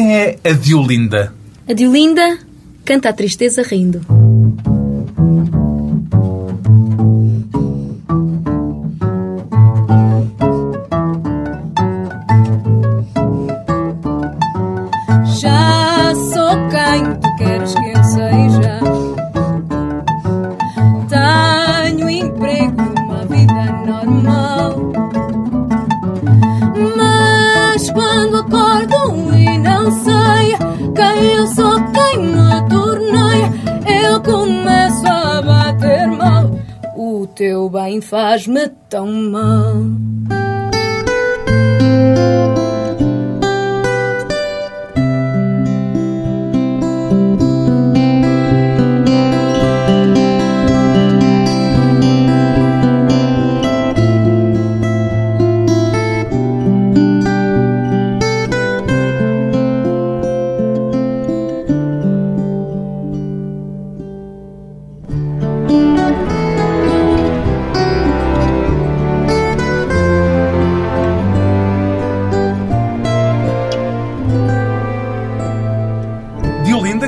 quem é a Diolinda? A Diolinda canta a tristeza rindo.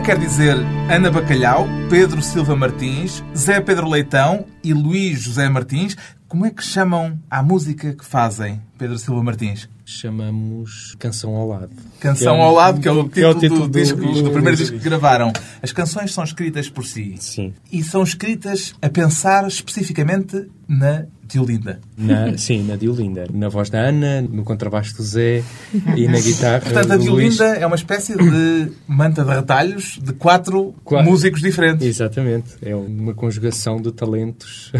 Quer dizer Ana Bacalhau, Pedro Silva Martins, Zé Pedro Leitão e Luís José Martins. Como é que chamam a música que fazem, Pedro Silva Martins? Chamamos Canção ao Lado. Canção é- ao lado, que é o que é título, do, disco, do, primeiro disco. disco que gravaram. As canções são escritas por si. Sim. E são escritas a pensar especificamente na Diolinda. Na, sim, na Diolinda. Na voz da Ana, no contrabaixo do Zé e na guitarra Portanto, a. Diolinda é uma espécie de manta de retalhos de quatro Quatro. músicos diferentes. Exatamente. É uma conjugação de talentos.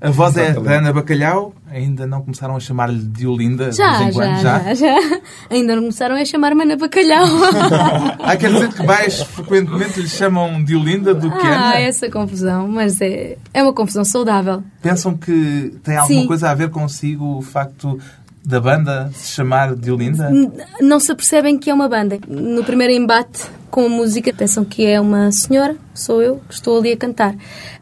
A voz é da Ana Bacalhau. Ainda não começaram a chamar-lhe Diolinda Já, já, já, já. Ainda não começaram a chamar-me Ana Bacalhau. Ah, quer dizer que mais frequentemente lhe chamam Diolinda do que Ana? Ah, essa confusão, mas é, é uma confusão saudável. Pensam que tem alguma Sim. coisa a ver consigo o facto da banda se chamar Diolinda? N- Não se apercebem que é uma banda. No primeiro embate com a música, pensam que é uma senhora, sou eu, que estou ali a cantar.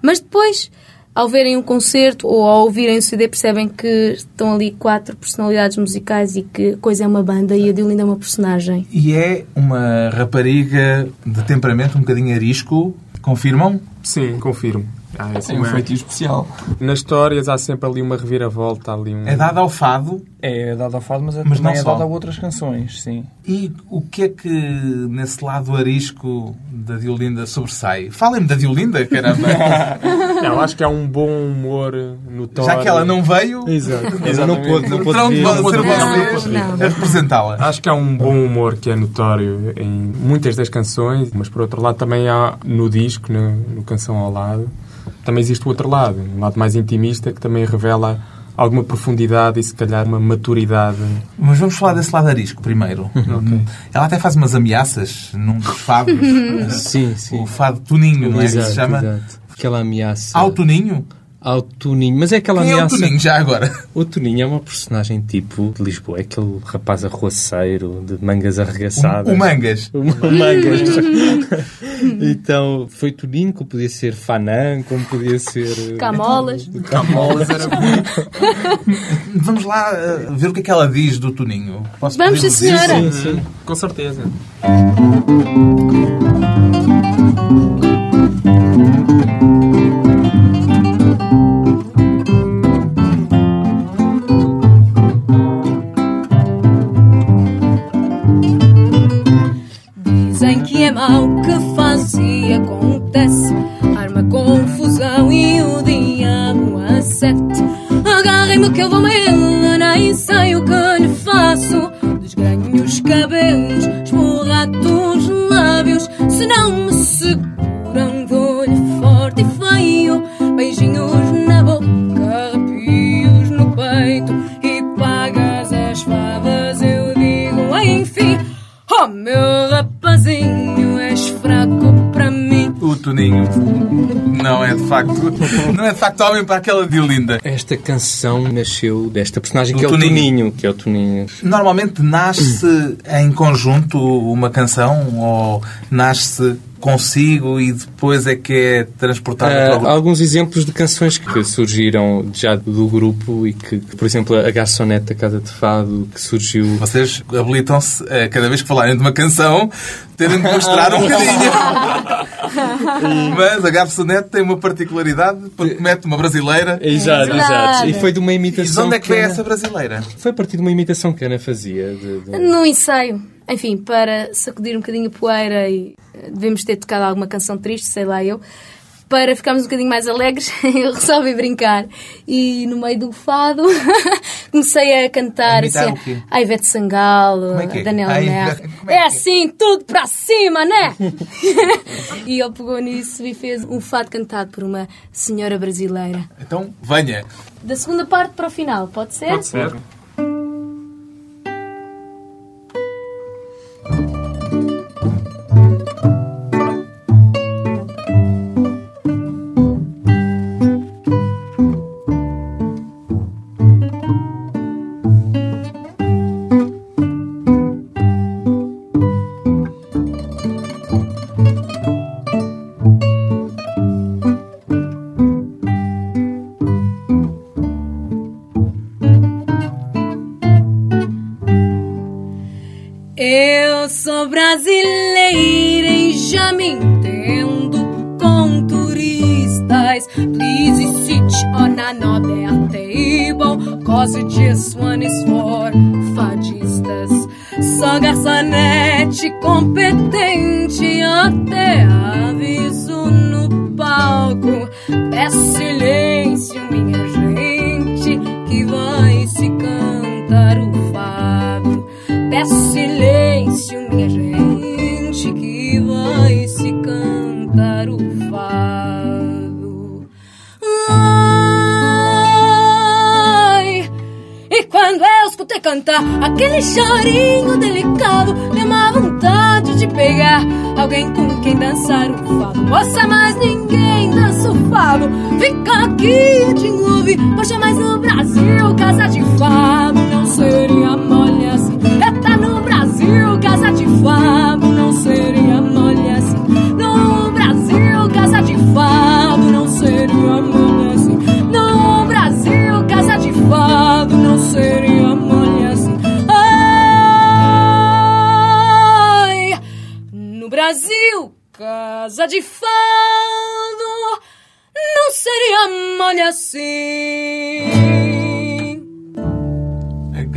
Mas depois, ao verem um concerto ou ao ouvirem o CD, percebem que estão ali quatro personalidades musicais e que a coisa é uma banda e a Diolinda é uma personagem. E é uma rapariga de temperamento um bocadinho arisco. Confirmam? Sim, confirmo. Há assim Tem um uma- feitio especial. Nas histórias há sempre ali uma reviravolta, ali um... É dada ao fado. É dado ao fado, mas, é- Mas também não é dado a outras canções, sim. E o que é que nesse lado arisco da Diolinda sobressai? Falem-me da Diolinda, caramba! Não, acho que há um bom humor notório. Já que ela não veio, Exato. Não pôde, não vir. Não, a representá-la. Acho que há um bom humor que é notório em muitas das canções, mas por outro lado também há no disco, no, no Canção ao Lado, também existe o outro lado, um lado mais intimista que também revela alguma profundidade e se calhar uma maturidade. Mas vamos falar desse lado arisco primeiro. Ela até faz umas ameaças num dos fados. Sim, sim. o fado Toninho, não é? que Exato, se chama. exato. Aquela ameaça Ao Toninho? Ao Toninho. Mas é aquela Quem é o ameaça... Toninho já agora? O Toninho é uma personagem tipo de Lisboa. É aquele rapaz arruaceiro, de mangas arregaçadas. O, o Mangas. O Mangas. então, foi Toninho, como podia ser Fanan, como podia ser... eh, Camolas. Camolas era Vamos lá uh, ver o que é que ela diz do Toninho. Posso Vamos, sim, senhora. Sim, sim. Com certeza. Mau o que faz e acontece. Arma confusão e o diabo acerte. Agarrem-me que eu vou me nem sei o que lhe faço. Desgranho os cabelos, esborrato os lábios. Se não me seguram, dou-lhe forte e feio. Beijinhos na boca, arrepios no peito. E pagas as favas, eu digo, enfim. Oh meu Não é de facto. Não é de facto homem para aquela Diolinda. Esta canção nasceu desta personagem Do que é o Toninho. Toninho. Que é o Toninho. Normalmente nasce em conjunto uma canção ou nasce consigo e depois é que é transportado para o grupo? alguns exemplos de canções que surgiram já do grupo e que, por exemplo, a garçonete da Casa de Fado, que surgiu Vocês habilitam-se, a cada vez que falarem de uma canção, terem de mostrar um bocadinho. Mas a garçonete tem uma particularidade, porque mete uma brasileira. Exato, exato. E foi de uma E imitação. de onde é que vem Ana- essa brasileira? Foi a partir de uma imitação que a Ana fazia. de- de- No ensaio, enfim, para sacudir um bocadinho a poeira e eh, devemos ter tocado alguma canção triste, sei lá eu, para ficarmos um bocadinho mais alegres, eu resolvi brincar. E no meio do fado comecei a cantar A assim, a Ivete Sangalo, é é? a Daniela como é É é? assim, tudo para cima, né? e ele pegou nisso e fez um fado cantado por uma senhora brasileira. Então, venha. Da segunda parte para o final, pode ser? Pode ser.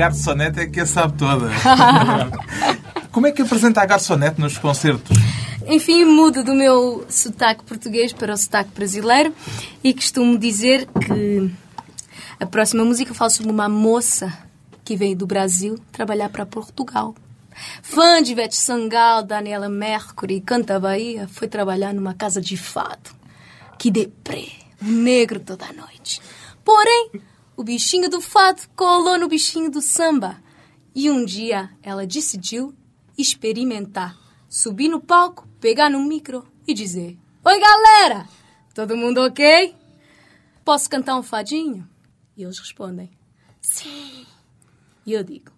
Garçonete é que a sabe toda. Como é que apresenta a garçonete nos concertos? Enfim, mudo do meu sotaque português para o sotaque brasileiro e costumo dizer que a próxima música fala sobre uma moça que veio do Brasil trabalhar para Portugal. Fã de Ivete Sangalo, Daniela Mercury, Canta Bahia, foi trabalhar numa casa de fado. Que deprê, um negro toda noite. Porém, o bichinho do fado colou no bichinho do samba. E um dia ela decidiu experimentar. Subir no palco, pegar no micro e dizer: Oi galera, todo mundo ok? Posso cantar um fadinho? E eles respondem: Sim. E eu digo: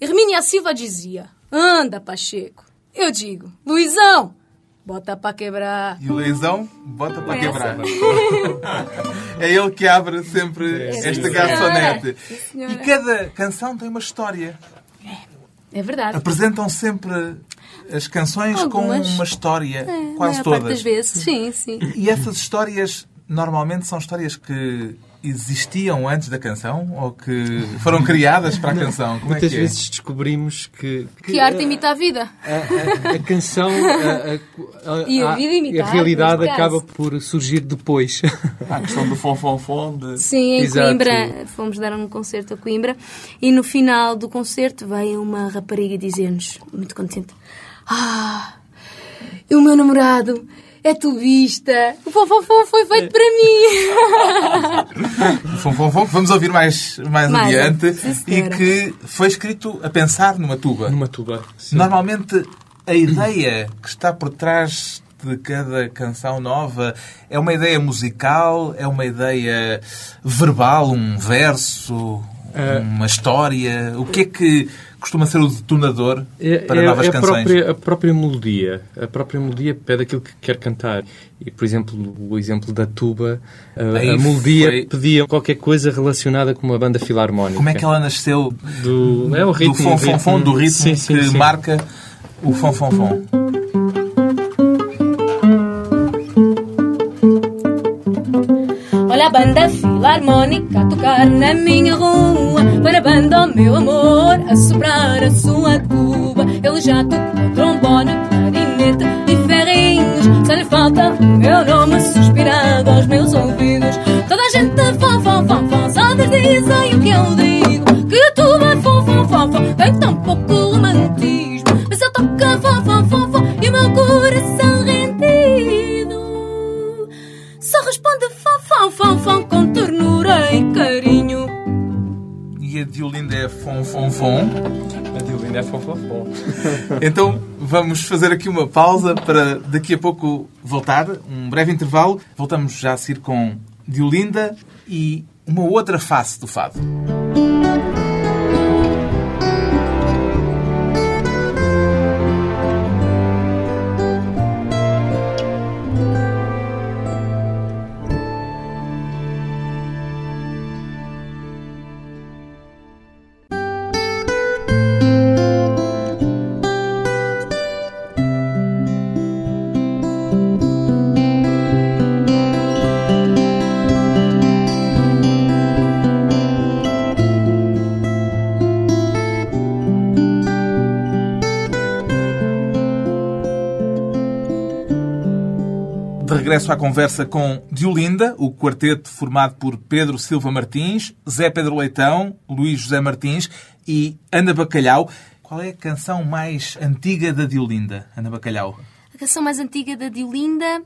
Hermínia Silva dizia: Anda, Pacheco. Eu digo: Luizão, bota pra quebrar. E o Leizão bota para quebrar. É ele que abre sempre esta senhora. garçonete. Senhora. E cada canção tem uma história. É verdade. Apresentam sempre as canções Algumas. com uma história, É, quase parte todas. das vezes. Sim, sim. E essas histórias normalmente são histórias que existiam antes da canção ou que foram criadas para a canção? Como é Muitas que é? vezes descobrimos que, Que a arte imita a vida. a, a- a canção, a, a- a- E a vida imita a a realidade acaba caso. por surgir depois. A questão do fom-fom-fom, de... Sim, em Exato. Coimbra. Fomos dar um concerto a Coimbra e no final do concerto veio uma rapariga dizer-nos, muito contente: Ah, o meu namorado é tubista. O fofofó foi feito para mim. Fom, fom, fom, que vamos ouvir mais, mais, Mais, adiante sim, e que foi escrito a pensar numa tuba. Numa tuba. Sim. Normalmente a ideia que está por trás de cada canção nova é uma ideia musical, é uma ideia verbal, um verso, Eh, uma história. O que é que costuma ser o detonador É, para é- novas é a canções? própria, a própria melodia. A própria melodia pede aquilo que quer cantar. E, por exemplo, o exemplo da tuba, a, Aí a melodia foi- pedia qualquer coisa relacionada com uma banda filarmónica. Como é que ela nasceu Do, é o ritmo, do fon, fon, fon, do ritmo Sim, sim, que sim. marca o fon, fon, fon? A banda filarmónica a tocar na minha rua. Parabéns ao meu amor a soprar a sua tuba. Ele já tocou trombone, clarinete e ferrinhos. Só lhe falta o meu nome suspirado aos meus ouvidos. Toda a gente fã, fã, fã, fã, só dizem o que eu digo. Que a tuba é fã, fã, fã, fã, tem tão pouco romantismo. Mas eu toco fã, fã, fã, fã, e o meu coração A de Olinda é fon, fon, fon. A Diolinda é fofofó. Então vamos fazer aqui uma pausa para daqui a pouco voltar, um breve intervalo. Voltamos já a seguir com Diolinda e uma outra face do fado. Regresso à conversa com Diolinda, o quarteto formado por Pedro Silva Martins, Zé Pedro Leitão, Luís José Martins e Ana Bacalhau. Qual é a canção mais antiga da Diolinda, Ana Bacalhau? A canção mais antiga da Diolinda,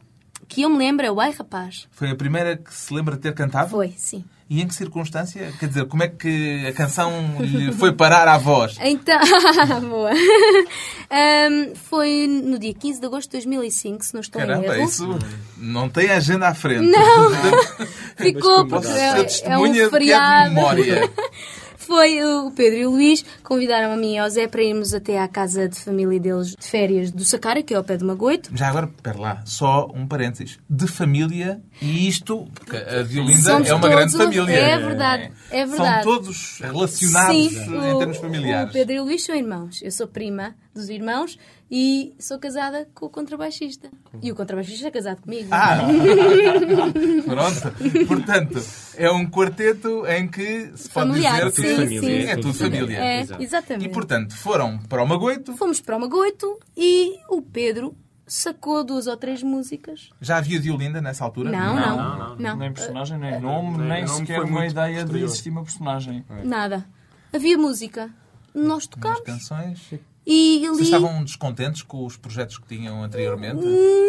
que eu me lembro, é o Ai Rapaz. Foi a primeira que se lembra de ter cantado? Foi, sim. E em que circunstância? Quer dizer, como é que a canção lhe foi parar à voz? Então, boa. Ahm, foi no dia 15 de agosto de 2005, se não estou em Caramba, erro. isso não tem agenda à frente. Não, ficou porque é, é testemunha um que é de feriado. memória. Foi o Pedro e o Luís convidaram a mim e ao Zé para irmos até à casa de família deles de férias do Sacara, que é ao pé de Magoito. Já agora, espera lá, só um parênteses. De família, e isto, porque a Diolinda Somos é uma grande família. É verdade, é verdade. São todos relacionados Sim, em o- termos familiares. O Pedro e o Luís são irmãos. Eu sou prima dos irmãos e sou casada com o contrabaixista. E o contrabaixista é casado comigo. Ah! Pronto. Portanto, é um quarteto em que se pode Familiar, dizer sim, que família, sim. é tudo família. É, exatamente. E, portanto, foram para o Magoito. Fomos para o Magoito e o Pedro sacou duas ou três músicas. Já havia Diolinda nessa altura? Não, não, não. Nem personagem, nem nome, Nem nem nome, sequer uma ideia de existir uma personagem. Nada. Havia música. Nós As tocámos. canções. E Vocês ali estavam descontentes com os projetos que tinham anteriormente?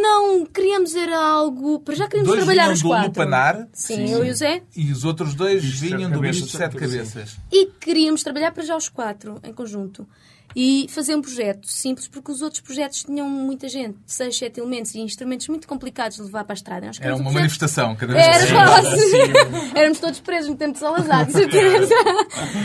não queríamos era algo. Para já queríamos Dois trabalhar vinham os do quatro. Lupanar. Sim, eu e o Zé. E os outros dois vinham do bicho de sete sim. cabeças. E queríamos trabalhar para já os quatro, em conjunto. E fazer um projeto simples, porque os outros projetos tinham muita gente, seis, sete elementos e instrumentos muito complicados de levar para a estrada. Nós Era uma um projeto- manifestação, cada vez Era que quase. Éramos todos presos no tempo de Salazar, de certeza.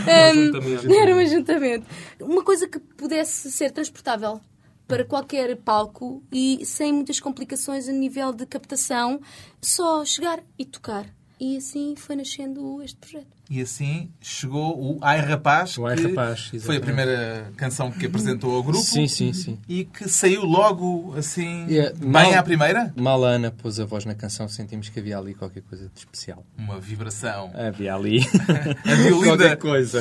Um, era um ajuntamento. Uma coisa que pudesse ser transportável para qualquer palco e sem muitas complicações a nível de captação, só chegar e tocar. E assim foi nascendo este projeto. E assim chegou o Ai Rapaz, O Ai que Rapaz, foi a primeira canção que apresentou ao grupo Sim, sim, sim. e que saiu logo assim, Yeah, bem mal- à primeira. Mal a Ana pôs a voz na canção, sentimos que havia ali qualquer coisa de especial. Uma vibração. Havia ali. A Violinda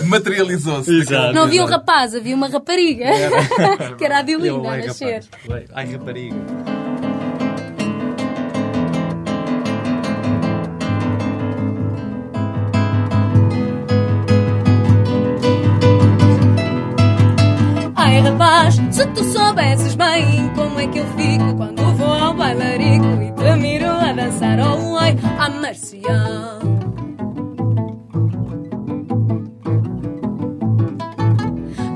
materializou-se. Não havia um rapaz, havia uma rapariga. que era a Diolinda a Ai, nascer. rapaz. Ai, rapariga. Ai rapaz, se tu soubesses bem como é que eu fico quando vou ao bailarico e te miro a dançar ao oi à marcial.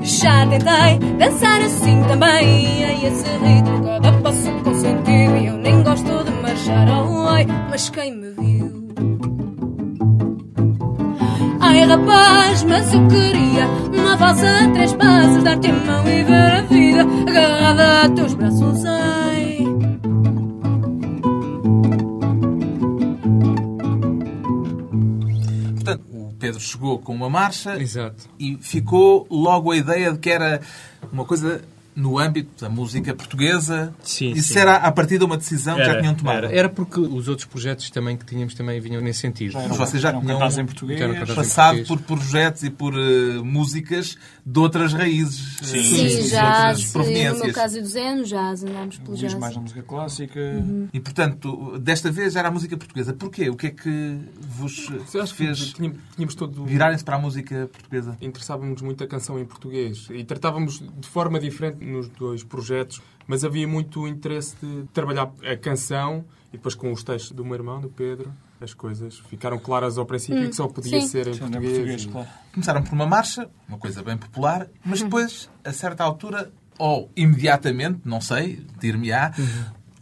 Já tentei dançar assim também A esse ritmo cada passo com sentido E eu nem gosto de marchar ao oi Mas quem me viu Ai rapaz, mas eu queria uma valsa três passos, dar-te a mão e ver a vida agarrada a teus braços. Ai. Portanto, o Pedro chegou com uma marcha Exato. e ficou logo a ideia de que era uma coisa no âmbito da música portuguesa. Sim, Isso sim. era a partir de uma decisão que já tinham tomado. Era, era porque os outros projetos também que tínhamos também vinham nesse sentido. Mas vocês já Eram tinham em português. Já eram cantados em passado português. por projetos e por eh, músicas de outras raízes. eh, Sim, Sim, jazz, outras no proveniências. meu caso e do Zé, no jazz, andámos pelo jazz. mais na música clássica. E, portanto, desta vez era a música portuguesa. Porquê? O que é que vos que fez tínhamos, tínhamos todo virarem-se para a música portuguesa? interessávamos muito a canção em português e tratávamos de forma diferente nos dois projetos, mas havia muito interesse de trabalhar a canção e depois com os textos do meu irmão, do Pedro, as coisas ficaram claras ao princípio que só podia sim. ser em Sim, em português. português, e- claro. Começaram por uma marcha, uma coisa bem popular, mas depois, a certa altura, ou imediatamente, não sei, dir-me-á,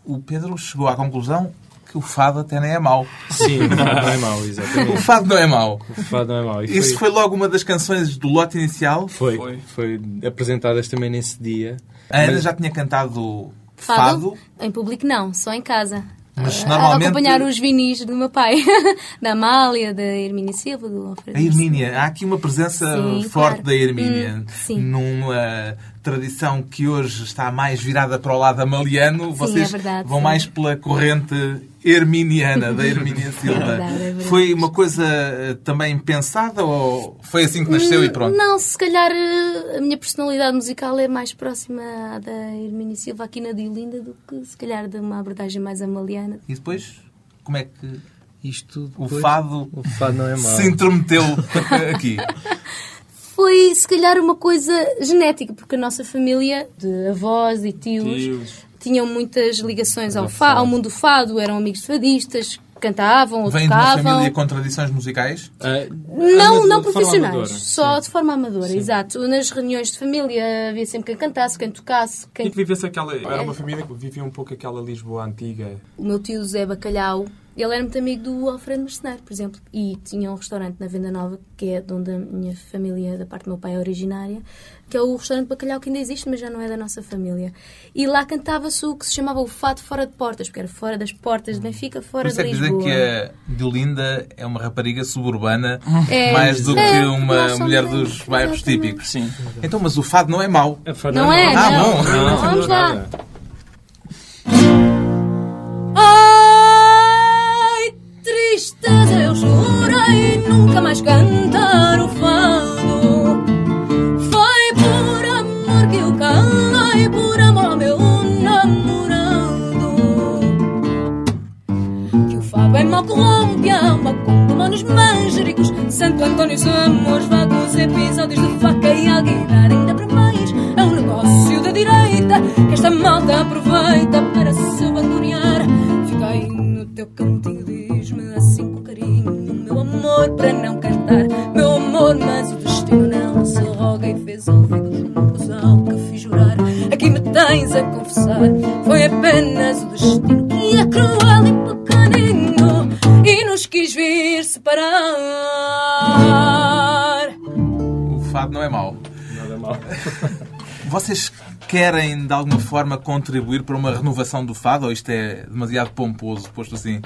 o Pedro chegou à conclusão que o fado até nem é mau. Sim, o fado não é mau, O exatamente. fado não é mau. O fado não é mau. E Isso foi logo uma das canções do lote inicial. Foi, Foi. foi apresentadas também nesse dia. A Ana Mas- já tinha cantado Fado? fado, Em público não, só em casa. mas A- normalmente... A acompanhar os vinis do meu pai. da Amália, da Hermínia Silva, do Alfredo. A Hermínia, há aqui uma presença Sim, forte claro. da Hermínia. Hum, sim. Numa tradição que hoje está mais virada para o lado amaliano, vocês é verdade, vão sim. mais pela corrente herminiana da Hermínia Silva. verdade, é verdade. Foi uma coisa eh, também pensada ou foi assim que nasceu e pronto? Não, se calhar eh, a minha personalidade musical é mais próxima à da Hermínia Silva aqui na Diolinda do que se calhar de uma abordagem mais amaliana. E depois, como é que Isto o depois- fado O fado não é mau. se intrometeu aqui? Foi se calhar uma coisa genética, porque a nossa família de avós e tios, Tios. Tinham muitas ligações ao, fa ao mundo do fado, eram amigos de fadistas, cantavam ou Vem de uma tocavam. família com tradições musicais? Ah, Não, amador- não de profissionais, amadora, só sim. de forma amadora, exato. Nas reuniões de família havia sempre quem cantasse, quem tocasse. E Quem... que vivesse aquela. Era uma família que vivia um pouco aquela Lisboa antiga. O meu tio Zé Bacalhau, ele era muito amigo do Alfredo Mercenário, por exemplo, e tinha um restaurante na Venda Nova, que é de onde a minha família, da parte do meu pai, é originária, que é o restaurante Bacalhau, que ainda existe, mas já não é da nossa família. E lá cantava-se o que se chamava o fado fora de portas, porque era fora das portas de Benfica, fora é de dizem Lisboa. que a Diolinda é uma rapariga suburbana É, mais do é, que uma mulher mesmo, dos bairros exatamente. típicos. Sim. Então, mas o fado não é mau. Não é, Ah, não. bom. Não, Vamos lá. Tristeza, eu jurei nunca mais cantar o fado. Foi por amor que eu calei, por amor ao meu namorado. Que o fado é mau Colômbia, macumba, manos manjericos, Santo Antônio, amores querem, de alguma forma, contribuir para uma renovação do fado ou isto é demasiado pomposo, posto assim?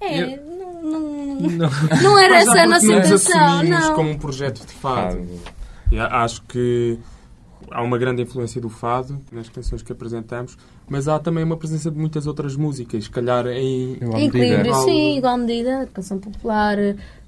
É, não, não, Não. não era Mas essa a nossa intenção, assumimos não. como um projeto de fado. Fado. E a- acho que há uma grande influência do fado nas canções que apresentamos, mas há também uma presença de muitas outras músicas, se calhar em. Equilíbrio, medida. sim, igual medida, canção popular,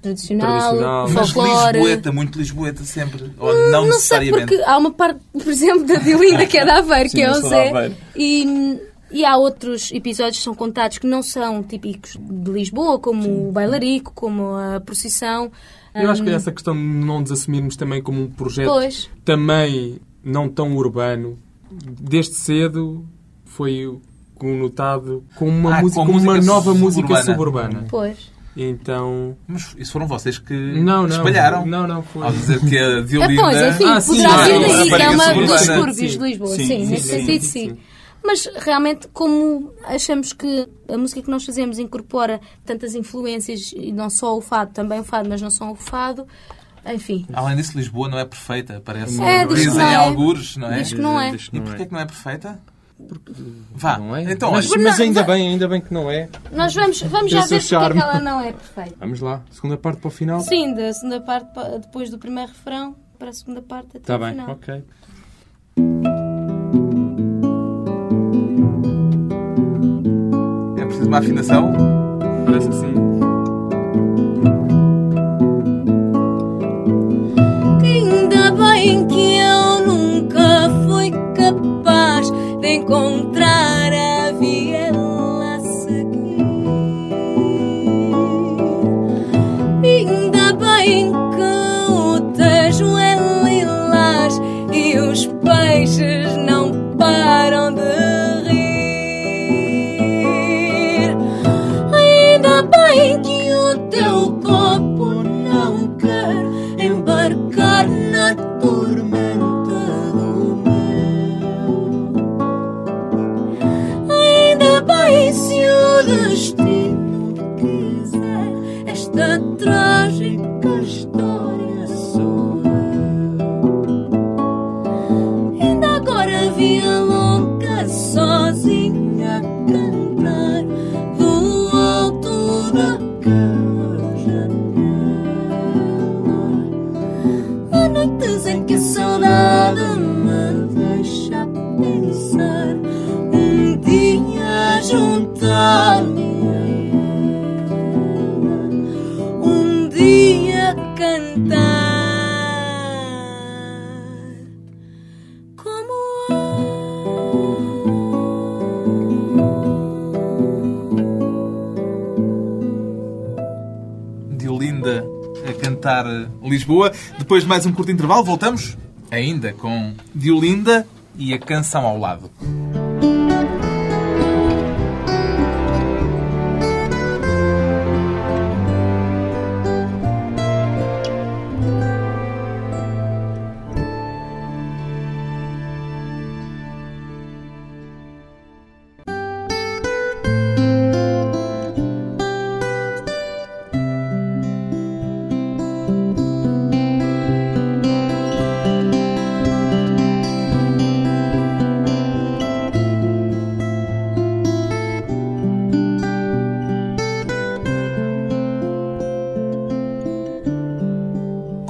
tradicional, Tradicional. Mas folclore. Lisboeta, muito Lisboeta sempre. Ou não, Hum, não sei necessariamente. porque há uma parte, por exemplo, da Diolinda que é da Aveiro, Sim, que é o Zé, e, e há outros episódios que são contados que não são típicos de Lisboa, como o bailarico, como a procissão. Eu acho que Hum, essa questão de não nos assumirmos também como um projeto Pois, também não tão urbano, desde cedo foi conotado como uma, Ah, música, com como uma música nova música suburbana. pois. Então. Mas isso foram vocês que Não, não. espalharam. Não, não, foi. Ao dizer que a É, Diolinda... pois, enfim, Ah, sim, poderá ah, vir é uma daí, que é uma dos subúrbios de Lisboa, sim, sim, sim, nesse sim, sentido, sim. sim. Mas realmente, como achamos que a música que nós fazemos incorpora tantas influências, e não só o fado, também o fado, mas não só o fado, enfim. Além disso, Lisboa não é perfeita, parece. É, diz que Dizem não é. algures, não é? Diz que não é. E porquê é. que não é perfeita? Vá, Não é? então mas, mas ainda Não, bem, ainda bem que não é. Nós vamos, vamos já é ver porque é que ela não é perfeita. Vamos lá, segunda parte para o final? Sim, da segunda parte, pa- depois do primeiro refrão, para a segunda parte até Está o bem, final. ok. é preciso uma afinação. Parece que sim. Sozinha a cantar a cantar Lisboa. Depois de mais um curto intervalo, voltamos ainda com Diolinda e a canção ao lado.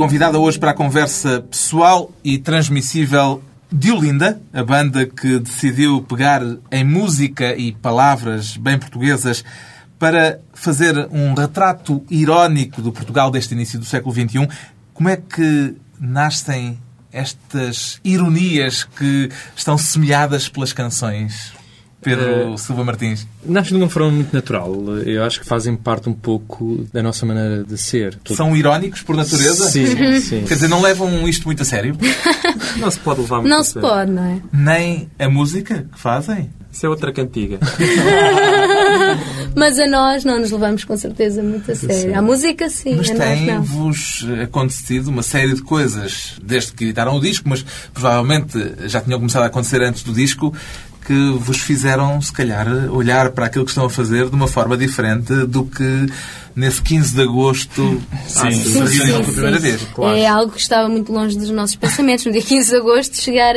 Convidada hoje para a conversa pessoal e transmissível de Olinda, a banda que decidiu pegar em música e palavras bem portuguesas para fazer um retrato irónico do Portugal deste início do século XXI. Como é que nascem estas ironias que estão semeadas pelas canções? Pedro Eh, Silva Martins. Nasce de uma forma muito natural. Eu acho que fazem parte um pouco da nossa maneira de ser. São irónicos por natureza? Sim, sim. Quer dizer, não levam isto muito a sério? Não se pode levar muito Não a se sério. pode, não é? Nem a música que fazem? Isso é outra cantiga. Mas a nós não nos levamos com certeza muito a sério. A música sim, Mas a nós não. tem-vos acontecido uma série de coisas desde que editaram o disco, mas provavelmente já tinham começado a acontecer antes do disco, que vos fizeram, se calhar, olhar para aquilo que estão a fazer de uma forma diferente do que nesse 15 de agosto Sim, se Sim, reuniram sim, pela primeira sim. vez. É algo que estava muito longe dos nossos pensamentos. No dia 15 de agosto, chegar.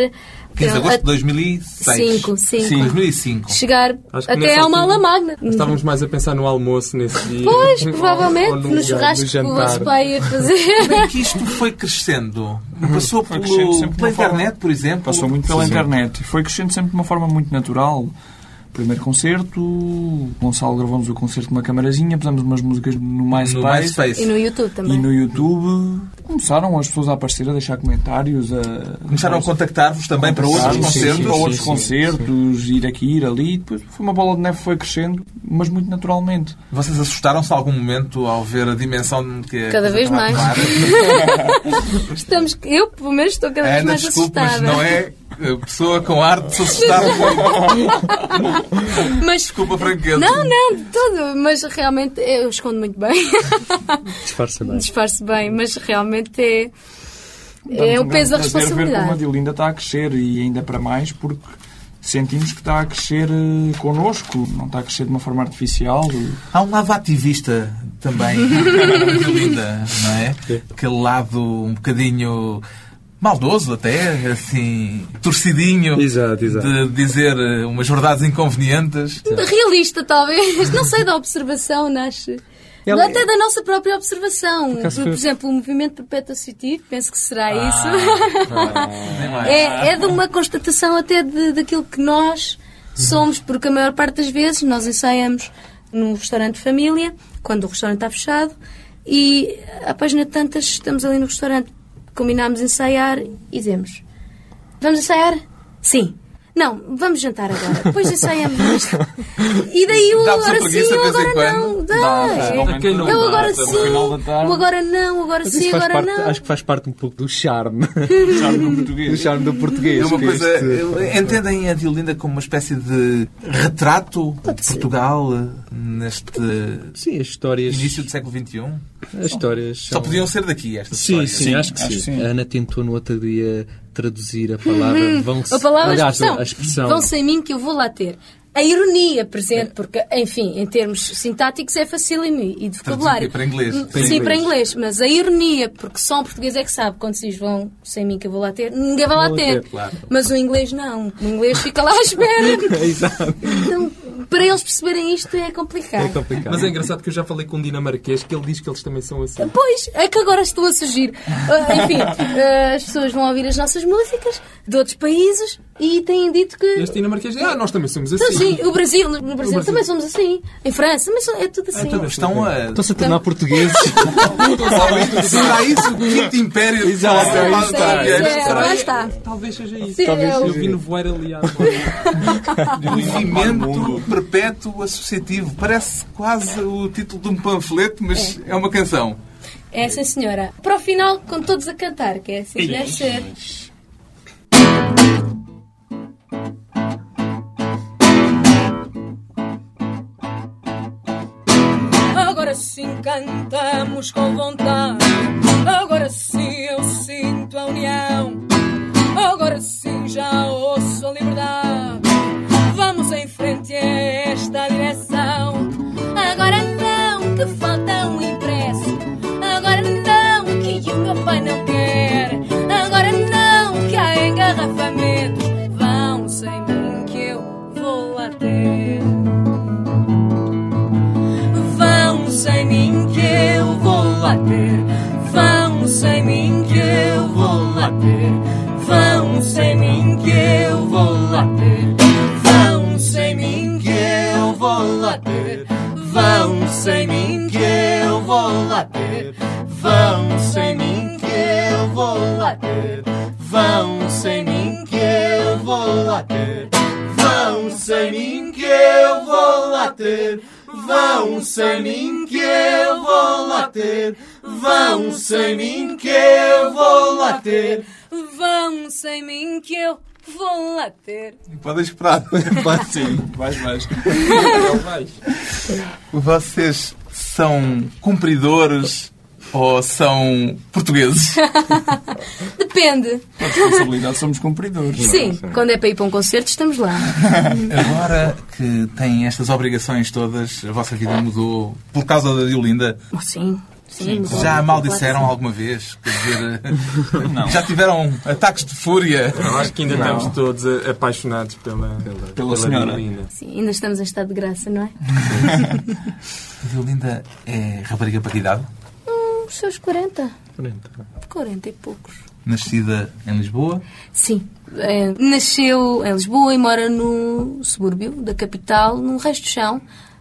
15 de agosto de a- 2006. Cinco, cinco. Sim. 2005. Chegar até a uma magna. Estávamos mais a pensar no almoço nesse dia. Pois, provavelmente, no no churrasco que o vosso pai ia Como fazer. é que isto foi crescendo? Passou Foi pelo- crescendo pela uma forma- internet, por exemplo? Passou muito pela Sim. internet e foi crescendo sempre de uma forma muito natural. Primeiro concerto, o Gonçalo gravamos o concerto numa camarazinha, pusemos umas músicas no MySpace, No MySpace. E no YouTube também. e no YouTube começaram as pessoas a aparecer, a deixar comentários, a Começaram a contactar-vos também para outros Sim, sim, concertos? sim, para outros sim, concertos, ir aqui, ir ali. Depois foi uma bola de neve, foi crescendo, mas muito naturalmente. Vocês assustaram-se a algum momento ao ver a dimensão que a Cada vez mais. Estamos, eu, pelo menos, estou cada vez Ana, mais desculpe, assustada. mas não é pessoa com ar de se assustar muito. Mas- Desculpa a franqueza. Não, não, de todo. Mas realmente eu escondo muito bem. Disfarça bem. Disfarce bem, mas realmente é. É o um peso da prazer ver como a responsabilidade. Diolinda está a crescer e ainda para mais porque sentimos que está a crescer eh, connosco, não está a crescer de uma forma artificial. Há um lado ativista também, linda, não é? Aquele lado um bocadinho maldoso até, assim, torcidinho, Exato, exato. de dizer eh, umas verdades inconvenientes. Realista, talvez. Não sei da observação, nasce. Ela- Até da nossa própria observação. Por, por exemplo, o movimento perpétuo associativo, penso que será isso. Nem mais. É, é de uma constatação até de, daquilo que nós somos, porque a maior parte das vezes nós ensaiamos num restaurante de família, quando o restaurante está fechado, e a página de tantas estamos ali no restaurante, combinámos ensaiar e dizemos: Vamos ensaiar? Sim. Não, vamos jantar agora. Depois ensaiamos isto. E daí o agora sim, o agora não. Dá. Dá, É. não Eu dá, agora sim, o agora não, o agora sim, agora parte, não. acho que faz parte um pouco do charme. Charme no do português. charme do português. É uma coisa. este- Entendem a Diolinda como uma espécie de retrato de. Portugal eh, neste Sim, as histórias. início do século XXI? As histórias. Só são- podiam ser daqui estas Sim, histórias. sim, acho que acho sim. que sim. A Ana tentou no outro dia traduzir a palavra vão A palavra a Aliás, expressão. a expressão. Vão sem mim que eu vou lá ter. A ironia presente, porque, enfim, em termos sintáticos é facílimo e de vocabulário. para inglês. Sim, Para inglês. para inglês. Mas a ironia, porque só um português é que sabe quando se diz vão sem mim que eu vou lá ter, ninguém vai lá Vou ter. ter, claro. Mas o inglês não. O inglês fica lá à espera. Exato. Então, para eles perceberem isto é complicado. É complicado. Mas é engraçado que eu já falei com um dinamarquês que ele diz que eles também são assim. Pois, é que agora estão a surgir. Ah, enfim, ah, as pessoas vão ouvir as nossas músicas de outros países e têm dito que. Este dinamarquês diz, ah, nós também somos assim. Então, sim, o Brasil, no Brasil Brasil. também somos assim. Em França também so- é tudo assim. Então, estão a. Estão-se a tornar portugueses. Será isso o quinto império? Exato, é é, isso é, Será? lá está. Talvez seja isso. Talvez é eu vi no voeiro ali há Movimento Perpétuo Associativo. Parece quase o título de um panfleto, mas é, uma canção. É, sim, senhora. Para o final, com todos a cantar, que é assim que deve ser. Agora sim cantamos com vontade. Vou lá ter. Vão sem mim que eu vou lá ter. Vão sem mim que eu vou lá ter. Vão sem mim que eu vou lá ter. Vão sem mim que eu vou lá ter. Vão sem mim que eu vou lá ter. Podem esperar. Sim, vais, vais. Vocês são cumpridores ou são portugueses? Depende. A responsabilidade somos cumpridores. Sim, quando é para ir para um concerto, estamos lá. Agora que têm estas obrigações todas, a vossa vida mudou por causa da Diolinda? Oh, sim, sim. Já mal disseram Claro alguma vez? Quer dizer, já tiveram ataques de fúria? Eu acho que ainda estamos todos apaixonados pela, Pela senhora. Diolinda. sim. Sim, ainda estamos em estado de graça, não é? A Diolinda é rapariga para que idade? Os seus 40. Pronto. 40 e poucos. Nascida em Lisboa? Sim. É, nasceu em Lisboa e mora no subúrbio da capital, num resto de chão,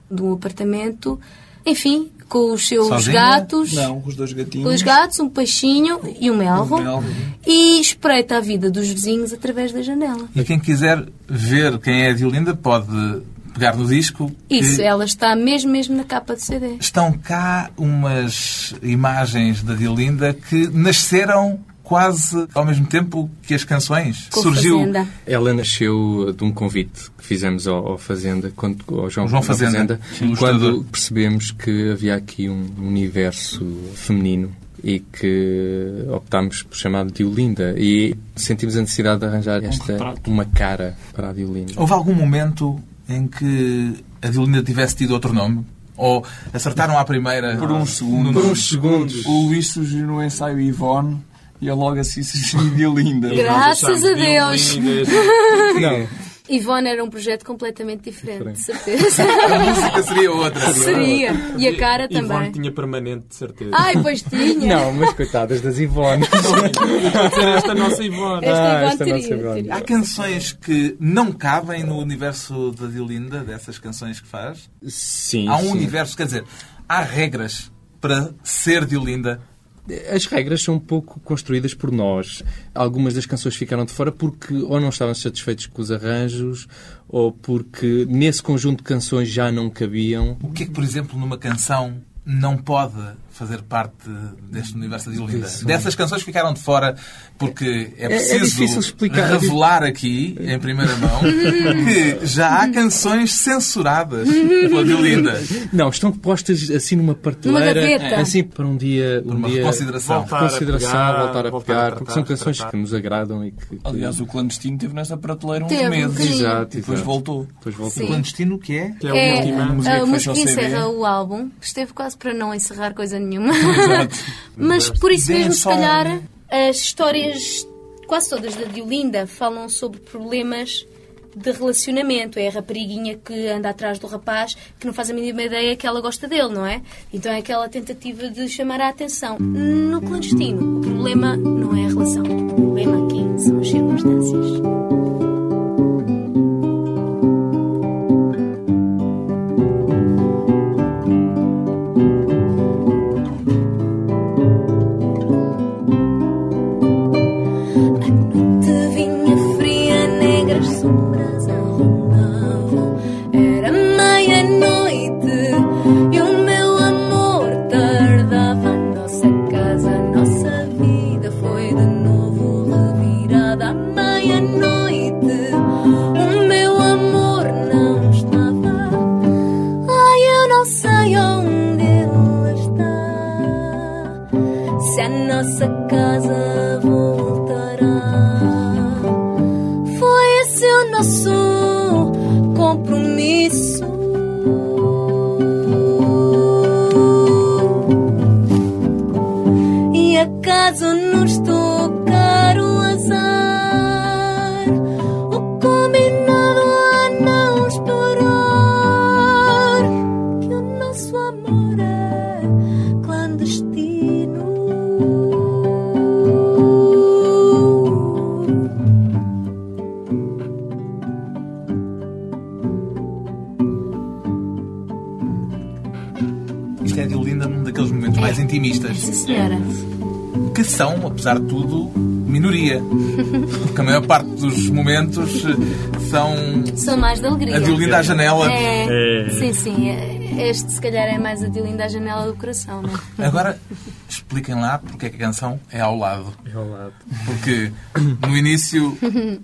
de um apartamento. Enfim, com os seus Sozinha? gatos. Não, com os dois gatinhos. Com os gatos, um peixinho e um melro. Um melro. E espreita a vida dos vizinhos através da janela. E quem quiser ver quem é a Diolinda pode pegar no disco. que Isso, ela está mesmo, mesmo na capa de CD. Estão cá umas imagens da Diolinda que nasceram quase ao mesmo tempo que as canções. Com Surgiu Fazenda. Ela nasceu de um convite que fizemos ao, ao Fazenda, quando, ao João, João da Fazenda, sim, quando percebemos que havia aqui um universo feminino e que optámos por chamar de Diolinda. E sentimos a necessidade de arranjar esta, retrato. uma cara para a Diolinda. Houve algum momento em que a Diolinda tivesse tido outro nome? Ou acertaram à primeira? Por uns segundos. Por uns segundos. O Luís surgiu no ensaio Ivone e eu logo assim surgiu de linda. Graças a Deus. Não, Ivone era um projeto completamente diferente, de certeza. A música seria outra. Seria. E a cara Ivone também. tinha permanente, de certeza. Ai, pois tinha. não, mas coitadas das Ivone. Esta nossa Ivone. Esta Ah, Ivone esta teria, nossa Ivone. teria. Há canções que não cabem no universo da Diolinda, dessas canções que faz? Sim, Há um sim. universo, quer dizer, há regras para ser Diolinda. As regras são um pouco construídas por nós. Algumas das canções ficaram de fora porque ou não estavam satisfeitos com os arranjos ou porque nesse conjunto de canções já não cabiam. O que é que, por exemplo, numa canção não pode fazer parte deste universo da Diolinda? Isso. Dessas canções ficaram de fora porque é é preciso difícil explicar. revelar aqui, em primeira mão, que já há canções censuradas pela Diolinda. Não, estão postas assim numa prateleira, assim para um dia, um uma dia reconsideração. Voltar a consideração, pegar, voltar a voltar a pegar, tratar, porque são canções tratar. que nos agradam e que, Aliás, o clandestino teve nessa prateleira uns Teve, um meses. bocadinho. Exato, E depois exato. voltou. Depois volta. Sim. Clandestino que é? Que é a É última. música a que música que o encerra o álbum, que esteve quase para não encerrar coisa nenhuma. Exato. Mas por isso mesmo, se calhar, as histórias, quase todas da Diolinda, falam sobre problemas de relacionamento. É a rapariguinha que anda atrás do rapaz que não faz a mínima ideia que ela gosta dele, não é? Então é aquela tentativa de chamar a atenção. No clandestino, o problema não é a relação. O problema aqui são as circunstâncias. Apesar de tudo, minoria. Porque a maior parte dos momentos eh, são São mais de alegria. a Diolinda à janela. É, É. Sim, sim. é- Este, se calhar, é mais a Diolinda à janela do coração, não é? Agora, expliquem lá porque é que a canção é ao lado. É ao lado. Porque no início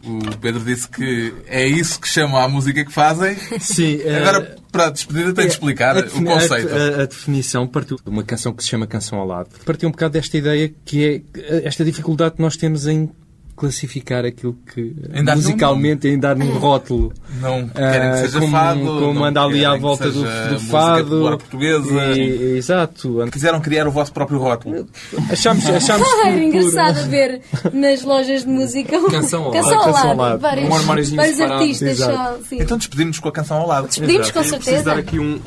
o Pedro disse que é isso que chamam à música que fazem. Sim, eh, Agora, para a despedida, tem de explicar a o conceito. A- a definição partiu de uma canção que se chama Canção ao Lado. Partiu um bocado desta ideia que é esta dificuldade que nós temos em classificar aquilo que um musicalmente em dar um rótulo. Não querem que Ah, seja como, fado. como anda ali à volta do, do fado. portuguesa. E- exato. Quiseram criar o vosso próprio rótulo. Achámos, achámos Ah, por- era engraçado ver nas lojas de música Canção ao canção lado. ao Canção ao lado. Vários, Um armáriozinho vários artistas só. Então despedimos com a canção ao lado. Despedimos com Exato. É preciso certeza. dar aqui um...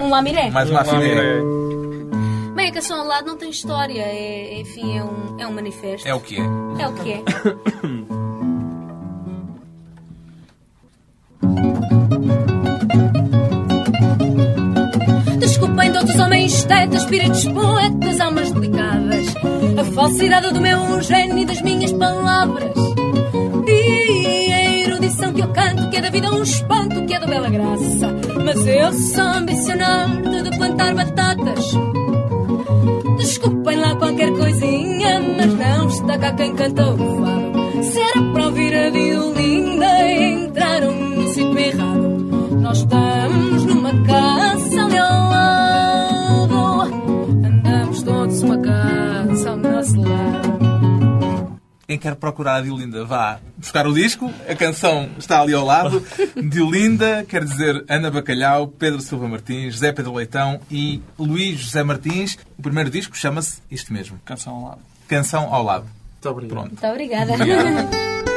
um Um lamiré. Mais uma afinidade. Canção ao lado não tem história. É, enfim, é um, é um manifesto. É o que é. É o que é. Desculpem todos os homens tetas, espíritos poetas, almas delicadas. A falsidade do meu gênio e das minhas palavras. E a erudição que eu canto, que é da vida um espanto, que é da bela graça. Mas eu sou ambicionado de plantar batatas. Desculpem lá qualquer coisinha, mas não está cá quem canta o fado. Se era para ouvir a violinda, entraram no sítio errado. Nós estamos numa casa alguém quer procurar a Diolinda, vá buscar o disco. A canção está ali ao lado. Diolinda quer dizer Ana Bacalhau, Pedro Silva Martins, José Pedro Leitão e Luís José Martins. O primeiro disco chama-se isto mesmo. Canção ao lado. Canção ao lado. Muito obrigado. Pronto. Muito obrigada. Obrigado.